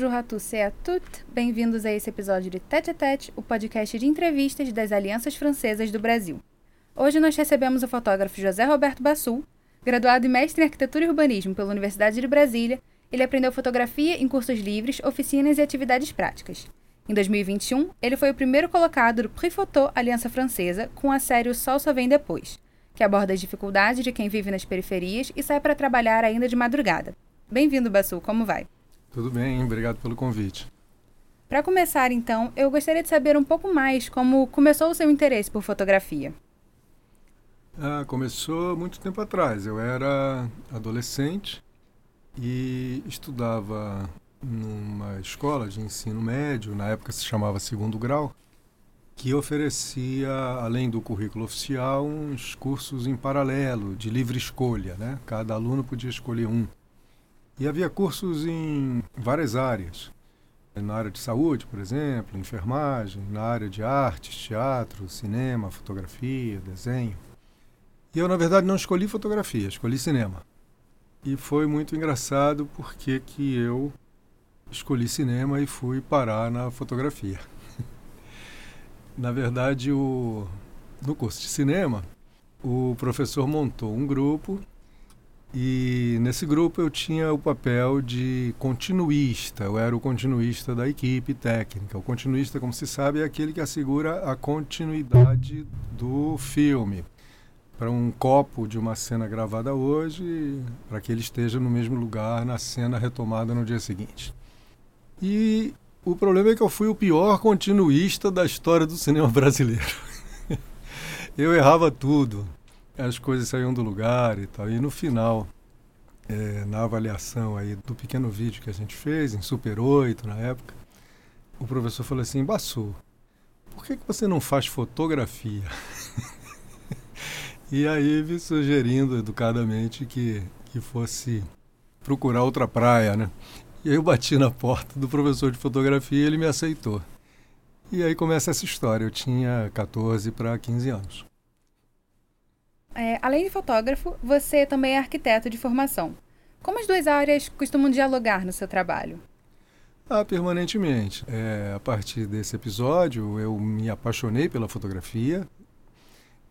Bonjour à tous et à toutes, bem-vindos a esse episódio de Tete a Tete, o podcast de entrevistas das alianças francesas do Brasil. Hoje nós recebemos o fotógrafo José Roberto Bassul, graduado e mestre em arquitetura e urbanismo pela Universidade de Brasília. Ele aprendeu fotografia em cursos livres, oficinas e atividades práticas. Em 2021, ele foi o primeiro colocado do Prix Photo Aliança Francesa com a série O Sol Só Vem Depois, que aborda as dificuldades de quem vive nas periferias e sai para trabalhar ainda de madrugada. Bem-vindo, Bassul, como vai? Tudo bem, obrigado pelo convite. Para começar, então, eu gostaria de saber um pouco mais como começou o seu interesse por fotografia. Ah, começou muito tempo atrás. Eu era adolescente e estudava numa escola de ensino médio, na época se chamava segundo grau, que oferecia, além do currículo oficial, uns cursos em paralelo, de livre escolha, né? Cada aluno podia escolher um. E havia cursos em várias áreas. Na área de saúde, por exemplo, enfermagem, na área de artes, teatro, cinema, fotografia, desenho. E eu, na verdade, não escolhi fotografia, escolhi cinema. E foi muito engraçado porque que eu escolhi cinema e fui parar na fotografia. na verdade, o, no curso de cinema, o professor montou um grupo e nesse grupo eu tinha o papel de continuista, eu era o continuista da equipe técnica. O continuista, como se sabe, é aquele que assegura a continuidade do filme. Para um copo de uma cena gravada hoje, para que ele esteja no mesmo lugar na cena retomada no dia seguinte. E o problema é que eu fui o pior continuista da história do cinema brasileiro. eu errava tudo as coisas saíam do lugar e tal. E no final, é, na avaliação aí do pequeno vídeo que a gente fez, em Super 8 na época, o professor falou assim, Bassu, por que, que você não faz fotografia? e aí me sugerindo educadamente que, que fosse procurar outra praia, né? E aí eu bati na porta do professor de fotografia e ele me aceitou. E aí começa essa história. Eu tinha 14 para 15 anos. É, além de fotógrafo, você também é arquiteto de formação. Como as duas áreas costumam dialogar no seu trabalho? Ah, permanentemente. É, a partir desse episódio, eu me apaixonei pela fotografia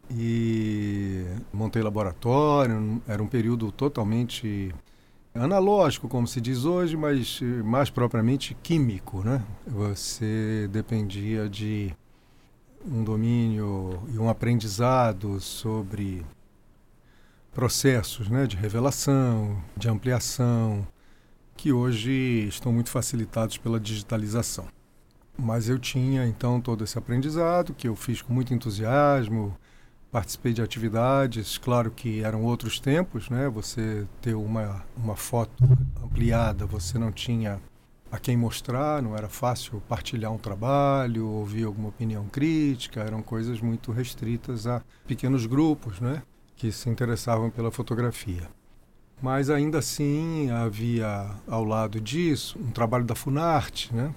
e montei laboratório. Era um período totalmente analógico, como se diz hoje, mas mais propriamente químico, né? Você dependia de um domínio e um aprendizado sobre processos né, de revelação, de ampliação, que hoje estão muito facilitados pela digitalização. Mas eu tinha então todo esse aprendizado que eu fiz com muito entusiasmo, participei de atividades, claro que eram outros tempos, né? Você ter uma uma foto ampliada, você não tinha a quem mostrar, não era fácil partilhar um trabalho, ouvir alguma opinião crítica, eram coisas muito restritas a pequenos grupos, né, que se interessavam pela fotografia. Mas ainda assim havia ao lado disso um trabalho da Funarte, né?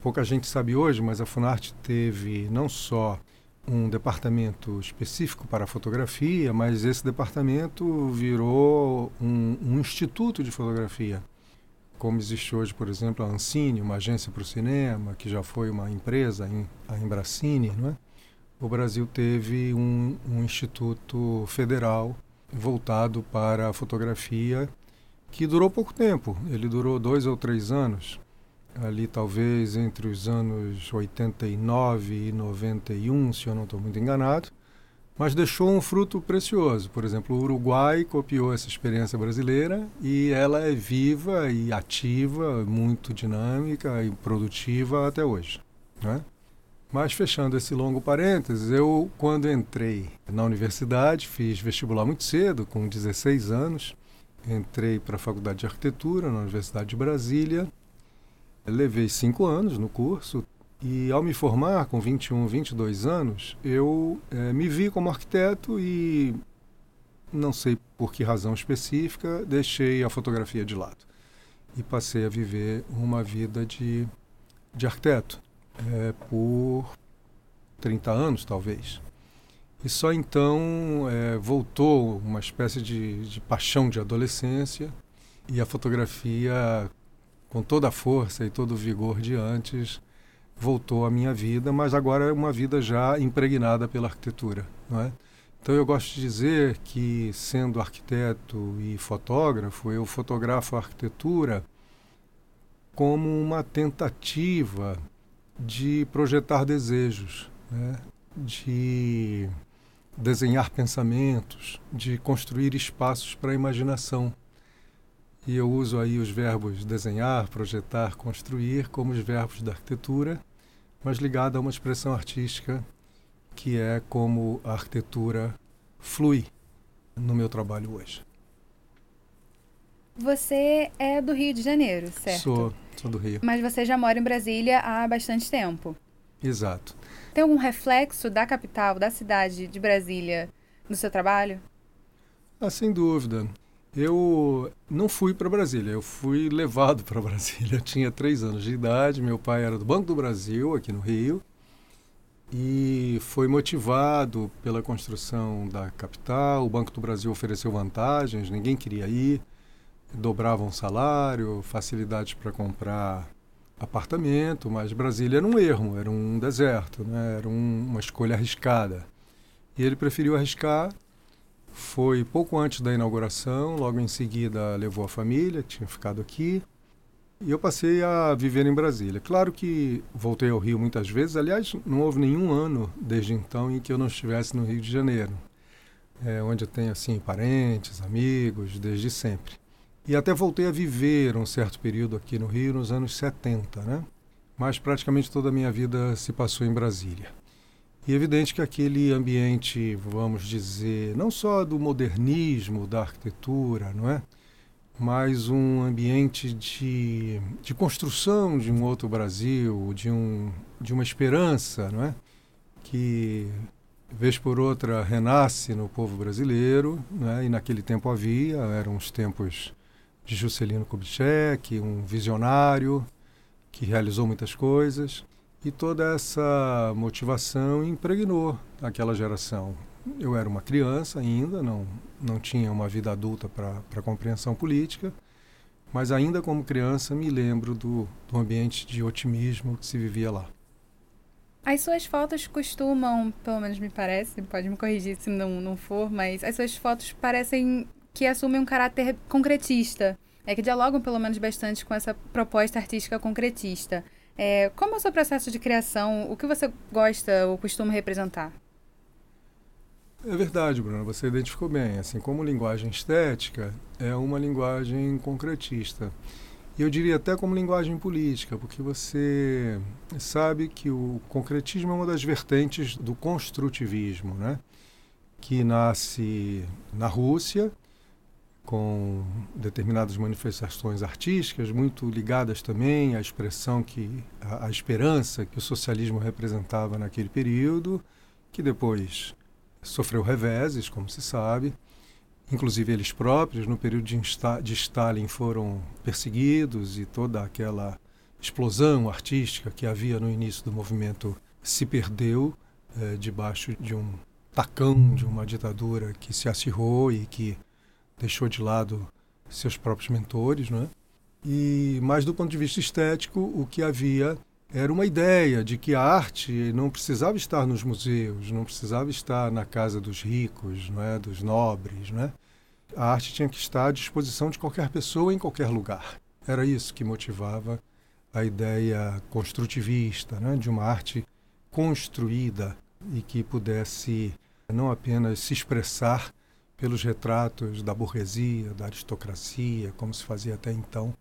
Pouca gente sabe hoje, mas a Funarte teve não só um departamento específico para fotografia, mas esse departamento virou um, um instituto de fotografia como existe hoje, por exemplo, a Ancine, uma agência para o cinema, que já foi uma empresa, a Embracine, não é? o Brasil teve um, um instituto federal voltado para a fotografia que durou pouco tempo. Ele durou dois ou três anos, ali talvez entre os anos 89 e 91, se eu não estou muito enganado mas deixou um fruto precioso. Por exemplo, o Uruguai copiou essa experiência brasileira e ela é viva e ativa, muito dinâmica e produtiva até hoje. Né? Mas fechando esse longo parênteses, eu quando entrei na universidade, fiz vestibular muito cedo, com 16 anos, entrei para a Faculdade de Arquitetura na Universidade de Brasília Levei cinco anos no curso e, ao me formar com 21, 22 anos, eu é, me vi como arquiteto e, não sei por que razão específica, deixei a fotografia de lado e passei a viver uma vida de, de arquiteto é, por 30 anos, talvez. E só então é, voltou uma espécie de, de paixão de adolescência e a fotografia, com toda a força e todo o vigor de antes, voltou à minha vida, mas agora é uma vida já impregnada pela arquitetura, não é? Então eu gosto de dizer que sendo arquiteto e fotógrafo, eu fotografo a arquitetura como uma tentativa de projetar desejos, né? de desenhar pensamentos, de construir espaços para a imaginação. E eu uso aí os verbos desenhar, projetar, construir como os verbos da arquitetura, mas ligado a uma expressão artística que é como a arquitetura flui no meu trabalho hoje. Você é do Rio de Janeiro, certo? Sou, sou do Rio. Mas você já mora em Brasília há bastante tempo. Exato. Tem algum reflexo da capital, da cidade de Brasília no seu trabalho? Ah, sem dúvida. Eu não fui para Brasília, eu fui levado para Brasília. Eu tinha três anos de idade, meu pai era do Banco do Brasil, aqui no Rio, e foi motivado pela construção da capital. O Banco do Brasil ofereceu vantagens, ninguém queria ir, dobravam salário, facilidades para comprar apartamento, mas Brasília era um ermo, era um deserto, né? era um, uma escolha arriscada. E ele preferiu arriscar, foi pouco antes da inauguração, logo em seguida levou a família, tinha ficado aqui, e eu passei a viver em Brasília. Claro que voltei ao Rio muitas vezes, aliás, não houve nenhum ano desde então em que eu não estivesse no Rio de Janeiro, é, onde eu tenho assim parentes, amigos, desde sempre. E até voltei a viver um certo período aqui no Rio nos anos 70, né? Mas praticamente toda a minha vida se passou em Brasília. E é evidente que aquele ambiente, vamos dizer, não só do modernismo, da arquitetura, não é? Mas um ambiente de, de construção de um outro Brasil, de, um, de uma esperança, não é? Que, vez por outra, renasce no povo brasileiro, é? e naquele tempo havia, eram os tempos de Juscelino Kubitschek, um visionário que realizou muitas coisas. E toda essa motivação impregnou aquela geração. Eu era uma criança ainda, não, não tinha uma vida adulta para compreensão política, mas ainda como criança me lembro do, do ambiente de otimismo que se vivia lá. As suas fotos costumam, pelo menos me parece, pode me corrigir se não, não for, mas as suas fotos parecem que assumem um caráter concretista, é que dialogam pelo menos bastante com essa proposta artística concretista. É, como é o seu processo de criação? O que você gosta ou costuma representar? É verdade, Bruno, você identificou bem. Assim como linguagem estética, é uma linguagem concretista. E eu diria até como linguagem política, porque você sabe que o concretismo é uma das vertentes do construtivismo, né? que nasce na Rússia com determinadas manifestações artísticas, muito ligadas também à expressão que a, esperança que o socialismo representava naquele período, que depois sofreu reveses, como se sabe. Inclusive eles próprios, no período de, de Stalin, foram perseguidos e toda aquela explosão artística que havia no início do movimento se perdeu eh, debaixo de um tacão de uma ditadura que se acirrou e que deixou de lado seus próprios mentores, não é? E mais do ponto de vista estético, o que havia era uma ideia de que a arte não precisava estar nos museus, não precisava estar na casa dos ricos, não é, dos nobres, não é? A arte tinha que estar à disposição de qualquer pessoa em qualquer lugar. Era isso que motivava a ideia construtivista, né, de uma arte construída e que pudesse não apenas se expressar pelos retratos da burguesia, da aristocracia, como se fazia até então,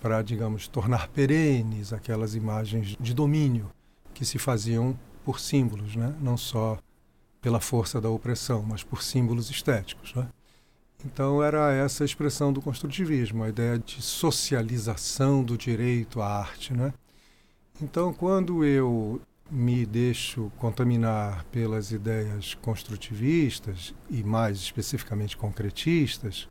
para, digamos, tornar perenes aquelas imagens de domínio que se faziam por símbolos, né? não só pela força da opressão, mas por símbolos estéticos. Né? Então era essa a expressão do construtivismo, a ideia de socialização do direito à arte, né? Então, quando eu me deixo contaminar pelas ideias construtivistas e mais especificamente concretistas,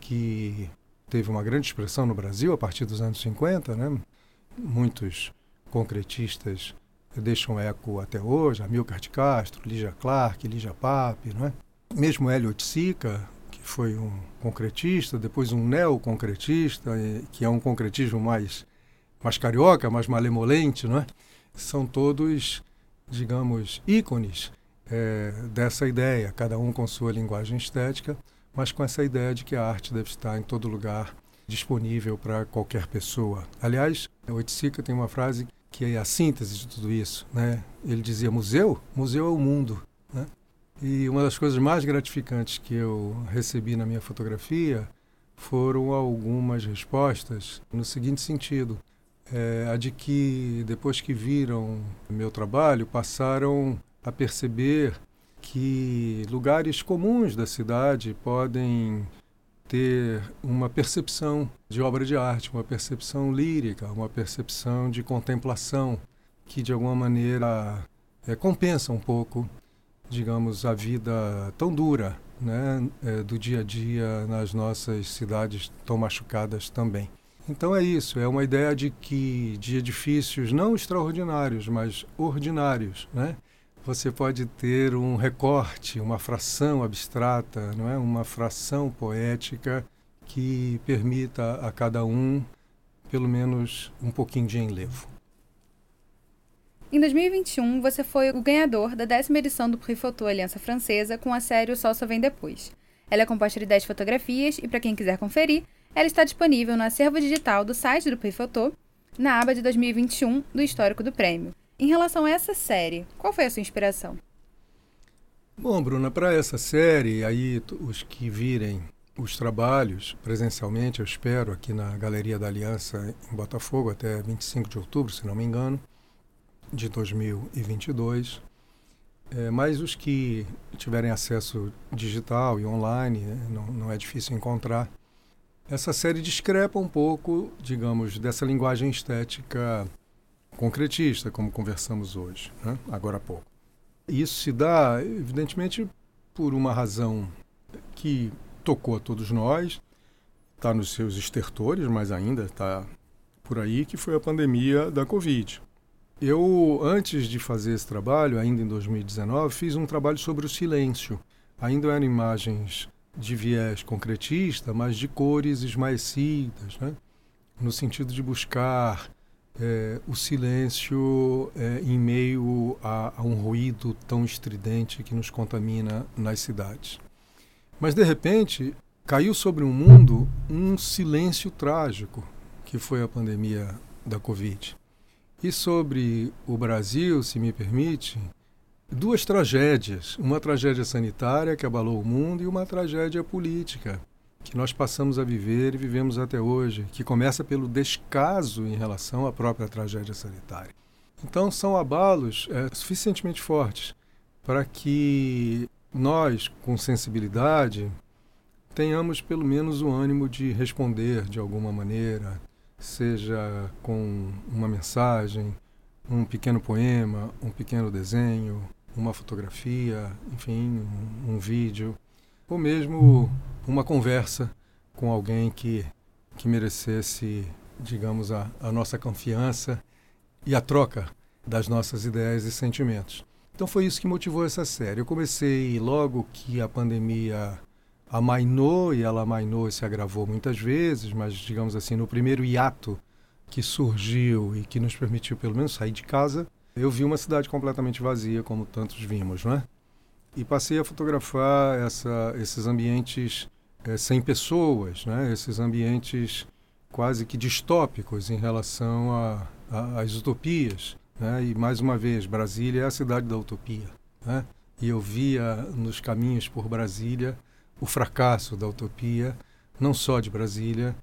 que teve uma grande expressão no Brasil a partir dos anos 50, né? Muitos concretistas deixam eco até hoje, Amilcar de Castro, Lígia Clark, Lígia Pape, não é? Mesmo Hélio Oiticica, que foi um concretista, depois um neoconcretista, que é um concretismo mais, mais carioca, mais malemolente, não é? São todos, digamos, ícones é, dessa ideia, cada um com sua linguagem estética, mas com essa ideia de que a arte deve estar em todo lugar disponível para qualquer pessoa. Aliás, Oiticica tem uma frase que é a síntese de tudo isso. Né? Ele dizia: museu? Museu é o mundo. Né? E uma das coisas mais gratificantes que eu recebi na minha fotografia foram algumas respostas no seguinte sentido: é, a de que depois que viram meu trabalho passaram a perceber que lugares comuns da cidade podem ter uma percepção de obra de arte, uma percepção lírica, uma percepção de contemplação que de alguma maneira é, compensa um pouco, digamos, a vida tão dura, né, é, do dia a dia nas nossas cidades tão machucadas também. Então é isso, é uma ideia de que de edifícios não extraordinários, mas ordinários, né? você pode ter um recorte, uma fração abstrata, não é? uma fração poética que permita a cada um, pelo menos, um pouquinho de enlevo. Em 2021, você foi o ganhador da décima edição do Prix Photo Aliança Francesa com a série O Sol Só Vem Depois. Ela é composta de 10 fotografias e, para quem quiser conferir, ela está disponível no acervo digital do site do Photo, na aba de 2021 do histórico do prêmio. Em relação a essa série, qual foi a sua inspiração? Bom, Bruna, para essa série, aí os que virem os trabalhos presencialmente, eu espero, aqui na Galeria da Aliança em Botafogo até 25 de outubro, se não me engano, de 2022. É, mas os que tiverem acesso digital e online, né, não, não é difícil encontrar. Essa série discrepa um pouco, digamos, dessa linguagem estética concretista, como conversamos hoje, né? agora há pouco. Isso se dá, evidentemente, por uma razão que tocou a todos nós, está nos seus estertores, mas ainda está por aí, que foi a pandemia da Covid. Eu, antes de fazer esse trabalho, ainda em 2019, fiz um trabalho sobre o silêncio. Ainda eram imagens de viés concretista, mas de cores esmaecidas, né? no sentido de buscar é, o silêncio é, em meio a, a, um ruído tão estridente que nos contamina nas cidades. Mas, de repente, caiu sobre o mundo um silêncio trágico, que foi a pandemia da Covid. E sobre o Brasil, se me permite, duas tragédias: uma tragédia sanitária que abalou o mundo e uma tragédia política que nós passamos a viver e vivemos até hoje, que começa pelo descaso em relação à própria tragédia sanitária. Então, são abalos é, suficientemente fortes para que nós, com sensibilidade, tenhamos pelo menos o ânimo de responder de alguma maneira, seja com uma mensagem, um pequeno poema, um pequeno desenho, uma fotografia, enfim, um, um vídeo, ou mesmo uma conversa com alguém que, que merecesse, digamos, a, a nossa confiança e a troca das nossas ideias e sentimentos. Então foi isso que motivou essa série. Eu comecei logo que a pandemia amainou, e ela amainou e se agravou muitas vezes, mas, digamos assim, no primeiro hiato que surgiu e que nos permitiu, pelo menos, sair de casa, eu vi uma cidade completamente vazia, como tantos vimos, não é? E passei a fotografar essa, esses ambientes é, sem pessoas, né? esses ambientes quase que distópicos em relação às utopias. Né? E, mais uma vez, Brasília é a cidade da utopia. Né? E eu via nos caminhos por Brasília o fracasso da utopia, não só de Brasília,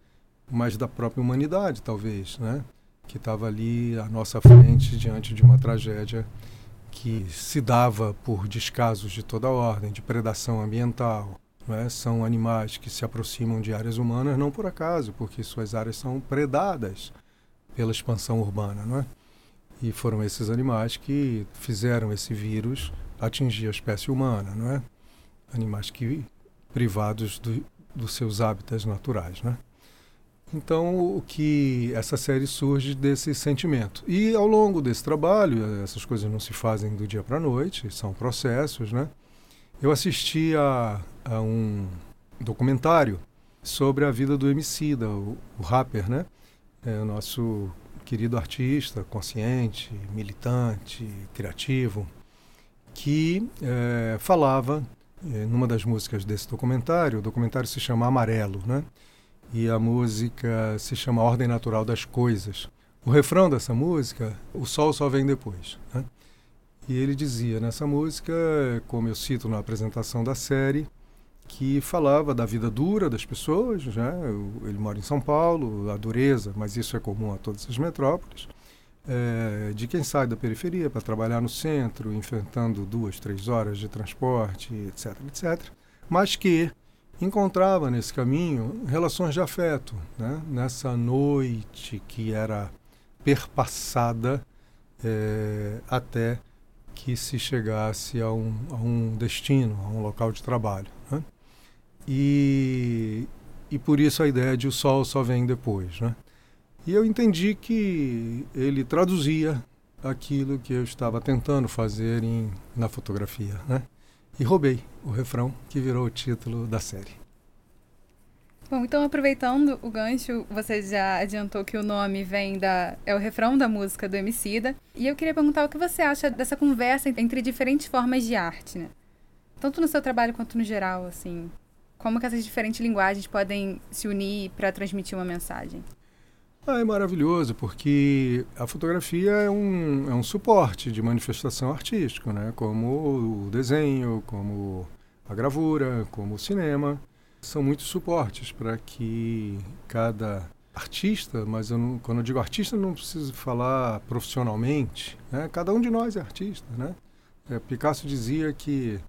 mas da própria humanidade, talvez, né? Que estava ali à nossa frente diante de uma tragédia que se dava por descasos de toda ordem, de predação ambiental, é? são animais que se aproximam de áreas humanas não por acaso, porque suas áreas são predadas pela expansão urbana, não é? E foram esses animais que fizeram esse vírus atingir a espécie humana, não é? Animais que privados do, dos seus hábitats naturais, né? Então, o que essa série surge desse sentimento. E ao longo desse trabalho, essas coisas não se fazem do dia para a noite, são processos, né? Eu assisti a, a um documentário sobre a vida do Emicida, o, o rapper, né? É o nosso querido artista, consciente, militante, criativo, que é, falava é, numa das músicas desse documentário, o documentário se chama Amarelo, né? E a música se chama Ordem Natural das Coisas. O refrão dessa música, o sol só vem depois, né? E ele dizia nessa música, como eu cito na apresentação da série, que falava da vida dura das pessoas, né? ele mora em São Paulo, a dureza, mas isso é comum a todas as metrópoles, é, de quem sai da periferia para trabalhar no centro, enfrentando duas, três horas de transporte, etc, etc, mas que encontrava nesse caminho relações de afeto, né? nessa noite que era perpassada é, até que se chegasse a um, a um destino, a um local de trabalho. Né? E, e por isso a ideia de o sol só vem depois. Né? E eu entendi que ele traduzia aquilo que eu estava tentando fazer em, na fotografia. Né? E roubei o refrão que virou o título da série. Bom, então aproveitando o gancho, você já adiantou que o nome vem da é o refrão da música do Emicida, e eu queria perguntar o que você acha dessa conversa entre diferentes formas de arte, né? Tanto no seu trabalho quanto no geral, assim. Como que essas diferentes linguagens podem se unir para transmitir uma mensagem? Ah, é maravilhoso, porque a fotografia é um, é um suporte de manifestação artístico, né? como o desenho, como a gravura, como o cinema. São muitos suportes para que cada artista, mas eu não, quando eu digo artista não preciso falar profissionalmente, né? cada um de nós é artista. Né? É, Picasso dizia que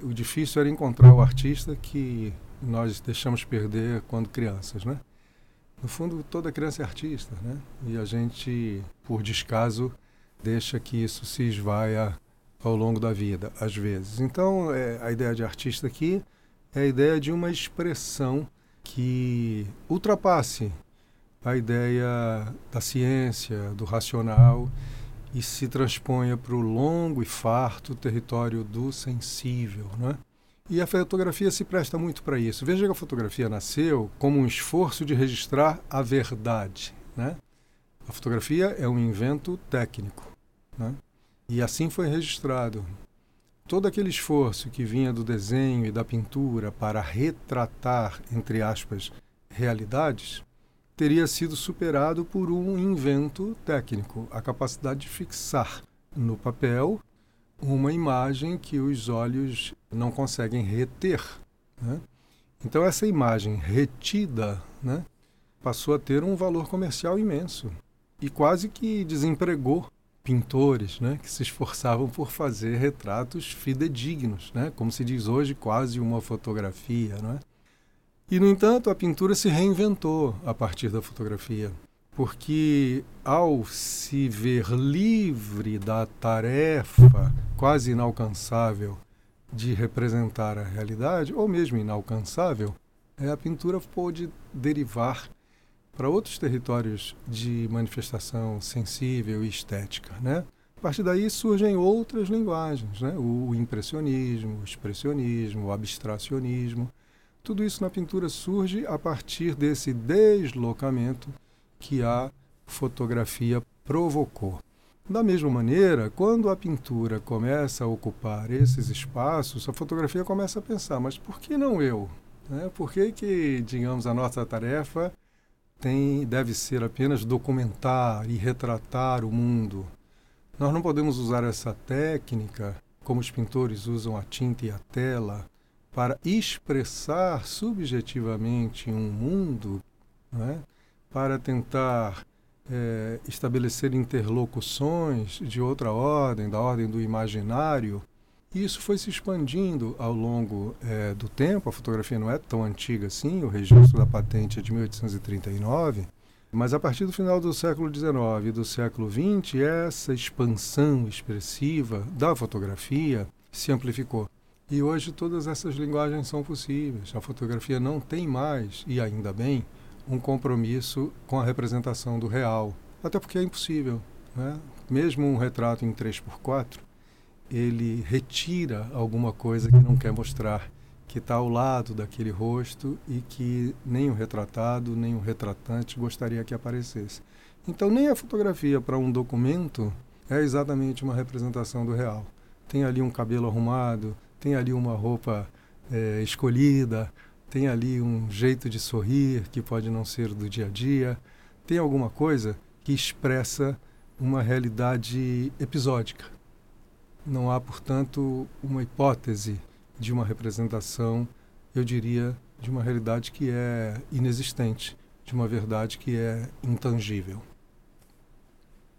o difícil era encontrar o artista que nós deixamos perder quando crianças, né? No fundo, toda criança é artista, né? E a gente, por descaso, deixa que isso se esvaia ao longo da vida, às vezes. Então, é, a ideia de artista aqui é a ideia de uma expressão que ultrapasse a ideia da ciência, do racional e se transponha para o longo e farto território do sensível, né? E a fotografia se presta muito para isso. Veja que a fotografia nasceu como um esforço de registrar a verdade. Né? A fotografia é um invento técnico. Né? E assim foi registrado. Todo aquele esforço que vinha do desenho e da pintura para retratar, entre aspas, realidades, teria sido superado por um invento técnico, a capacidade de fixar no papel uma imagem que os olhos não conseguem reter. Né? Então, essa imagem retida né, passou a ter um valor comercial imenso e quase que desempregou pintores né, que se esforçavam por fazer retratos fidedignos, né, como se diz hoje, quase uma fotografia. Né? E, no entanto, a pintura se reinventou a partir da fotografia porque ao se ver livre da tarefa quase inalcançável de representar a realidade, ou mesmo inalcançável, é, a pintura pôde derivar para outros territórios de manifestação sensível e estética. Né? A partir daí surgem outras linguagens, né? o impressionismo, o expressionismo, o abstracionismo. Tudo isso na pintura surge a partir desse deslocamento que a fotografia provocou. Da mesma maneira, quando a pintura começa a ocupar esses espaços, a fotografia começa a pensar, mas por que não eu? Né? Por que, que, digamos, a nossa tarefa tem, deve ser apenas documentar e retratar o mundo? Nós não podemos usar essa técnica, como os pintores usam a tinta e a tela, para expressar subjetivamente um mundo, né? Para tentar é, estabelecer interlocuções de outra ordem, da ordem do imaginário, E isso foi se expandindo ao longo é, do tempo. A fotografia não é tão antiga assim, o registro da patente é de 1839. Mas a partir do final do século XIX e do século XX, essa expansão expressiva da fotografia se amplificou. E hoje todas essas linguagens são possíveis. A fotografia não tem mais, e ainda bem, um compromisso com a representação do real. Até porque é impossível. Né? Mesmo um retrato em 3x4, ele retira alguma coisa que não quer mostrar que está ao lado daquele rosto e que nem o retratado, nem o retratante gostaria que aparecesse. Então, nem a fotografia para um documento é exatamente uma representação do real. Tem ali um cabelo arrumado, tem ali uma roupa é, escolhida, tem ali um jeito de sorrir que pode não ser do dia a dia, tem alguma coisa que expressa uma realidade episódica. Não há, portanto, uma hipótese de uma representação, eu diria, de uma realidade que é inexistente, de uma verdade que é intangível.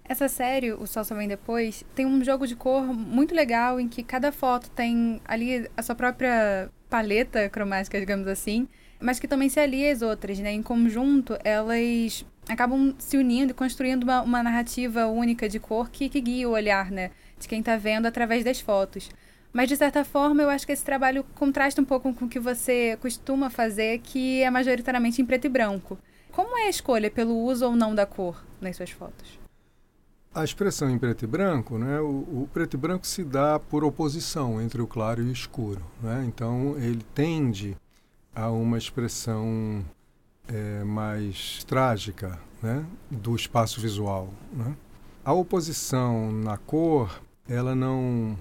Essa série, O Sol Só Vem Depois, tem um jogo de cor muito legal em que cada foto tem ali a sua própria paleta cromática, digamos assim, mas que também se alia às outras, né? Em conjunto, elas acabam se unindo e construindo uma, uma narrativa única de cor que, que guia o olhar, né? De quem está vendo através das fotos. Mas, de certa forma, eu acho que esse trabalho contrasta um pouco com o que você costuma fazer, que é majoritariamente em preto e branco. Como é a escolha pelo uso ou não da cor nas suas fotos? A expressão em preto e branco, né, o, o, preto e branco se dá por oposição entre o claro e o escuro. Né? Então, ele tende a uma expressão é, mais trágica né, do espaço visual. Né? A oposição na cor, ela não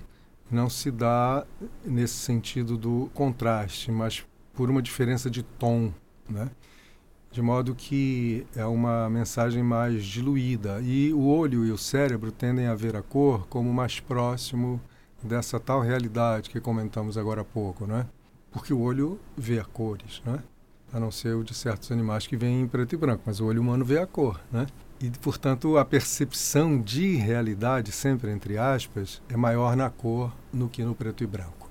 não se dá nesse sentido do contraste, mas por uma diferença de tom, né? De modo que é uma mensagem mais diluída e o olho e o cérebro tendem a ver a cor como mais próximo dessa tal realidade que comentamos agora há pouco, né? Porque o olho vê cores, né? A não ser o de certos animais que vêm em preto e branco, mas o olho humano vê a cor, né? E, portanto, a percepção de realidade, sempre entre aspas, é maior na cor do que no preto e branco.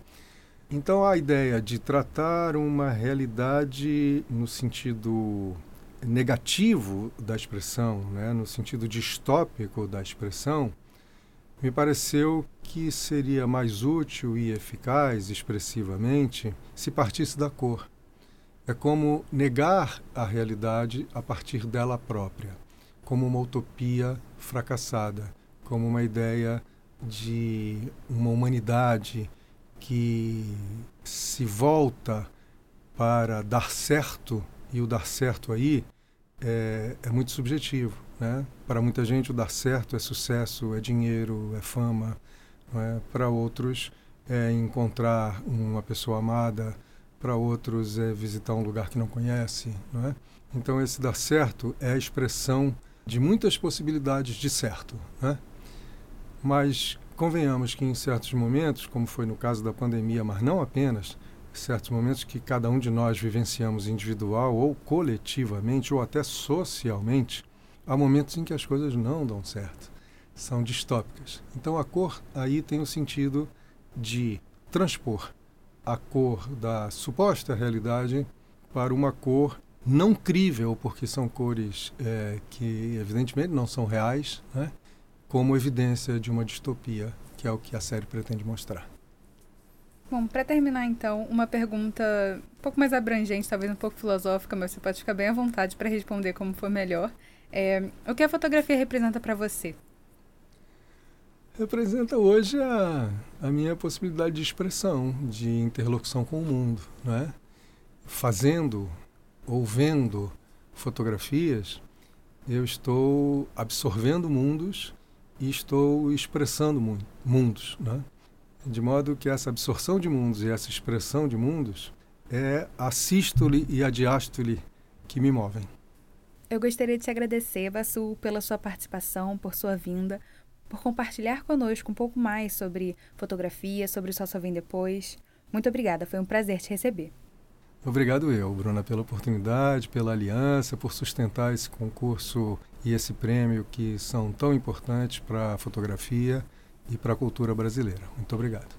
Então, a ideia de tratar uma realidade no sentido negativo da expressão, né, no sentido distópico da expressão, me pareceu que seria mais útil e eficaz, expressivamente, se partisse da cor. É como negar a realidade a partir dela própria como uma utopia fracassada, como uma ideia de uma humanidade que se volta para dar certo, e o dar certo aí é, é muito subjetivo. Né? Para muita gente, o dar certo é sucesso, é dinheiro, é fama. É? Para outros, é encontrar uma pessoa amada. Para outros, é visitar um lugar que não conhece. Não é? Então, esse dar certo é a expressão de muitas possibilidades de certo. Né? Mas convenhamos que em certos momentos, como foi no caso da pandemia, mas não apenas, certos momentos que cada um de nós vivenciamos individual ou coletivamente ou até socialmente, há momentos em que as coisas não dão certo, são distópicas. Então a cor aí tem o sentido de transpor a cor da suposta realidade para uma cor não crível, porque são cores é, que evidentemente não são reais, né? Como evidência de uma distopia, que é o que a série pretende mostrar. Bom, para terminar então, uma pergunta um pouco mais abrangente, talvez um pouco filosófica, mas você pode ficar bem à vontade para responder como for melhor. É, o que a fotografia representa para você? Representa hoje a, a minha possibilidade de expressão, de interlocução com o mundo, não é? Fazendo ou vendo fotografias, eu estou absorvendo mundos e estou expressando mundos, né? De modo que essa absorção de mundos e essa expressão de mundos é a sístole e a diástole que me movem. Eu gostaria de te agradecer, Vassu, pela sua participação, por sua vinda, por compartilhar conosco um pouco mais sobre fotografia, sobre o Só Só Vem Depois. Muito obrigada, foi um prazer te receber. Obrigado eu, Bruna, pela oportunidade, pela aliança, por sustentar esse concurso e esse prêmio que são tão importantes para a fotografia e para a cultura brasileira. Muito obrigado.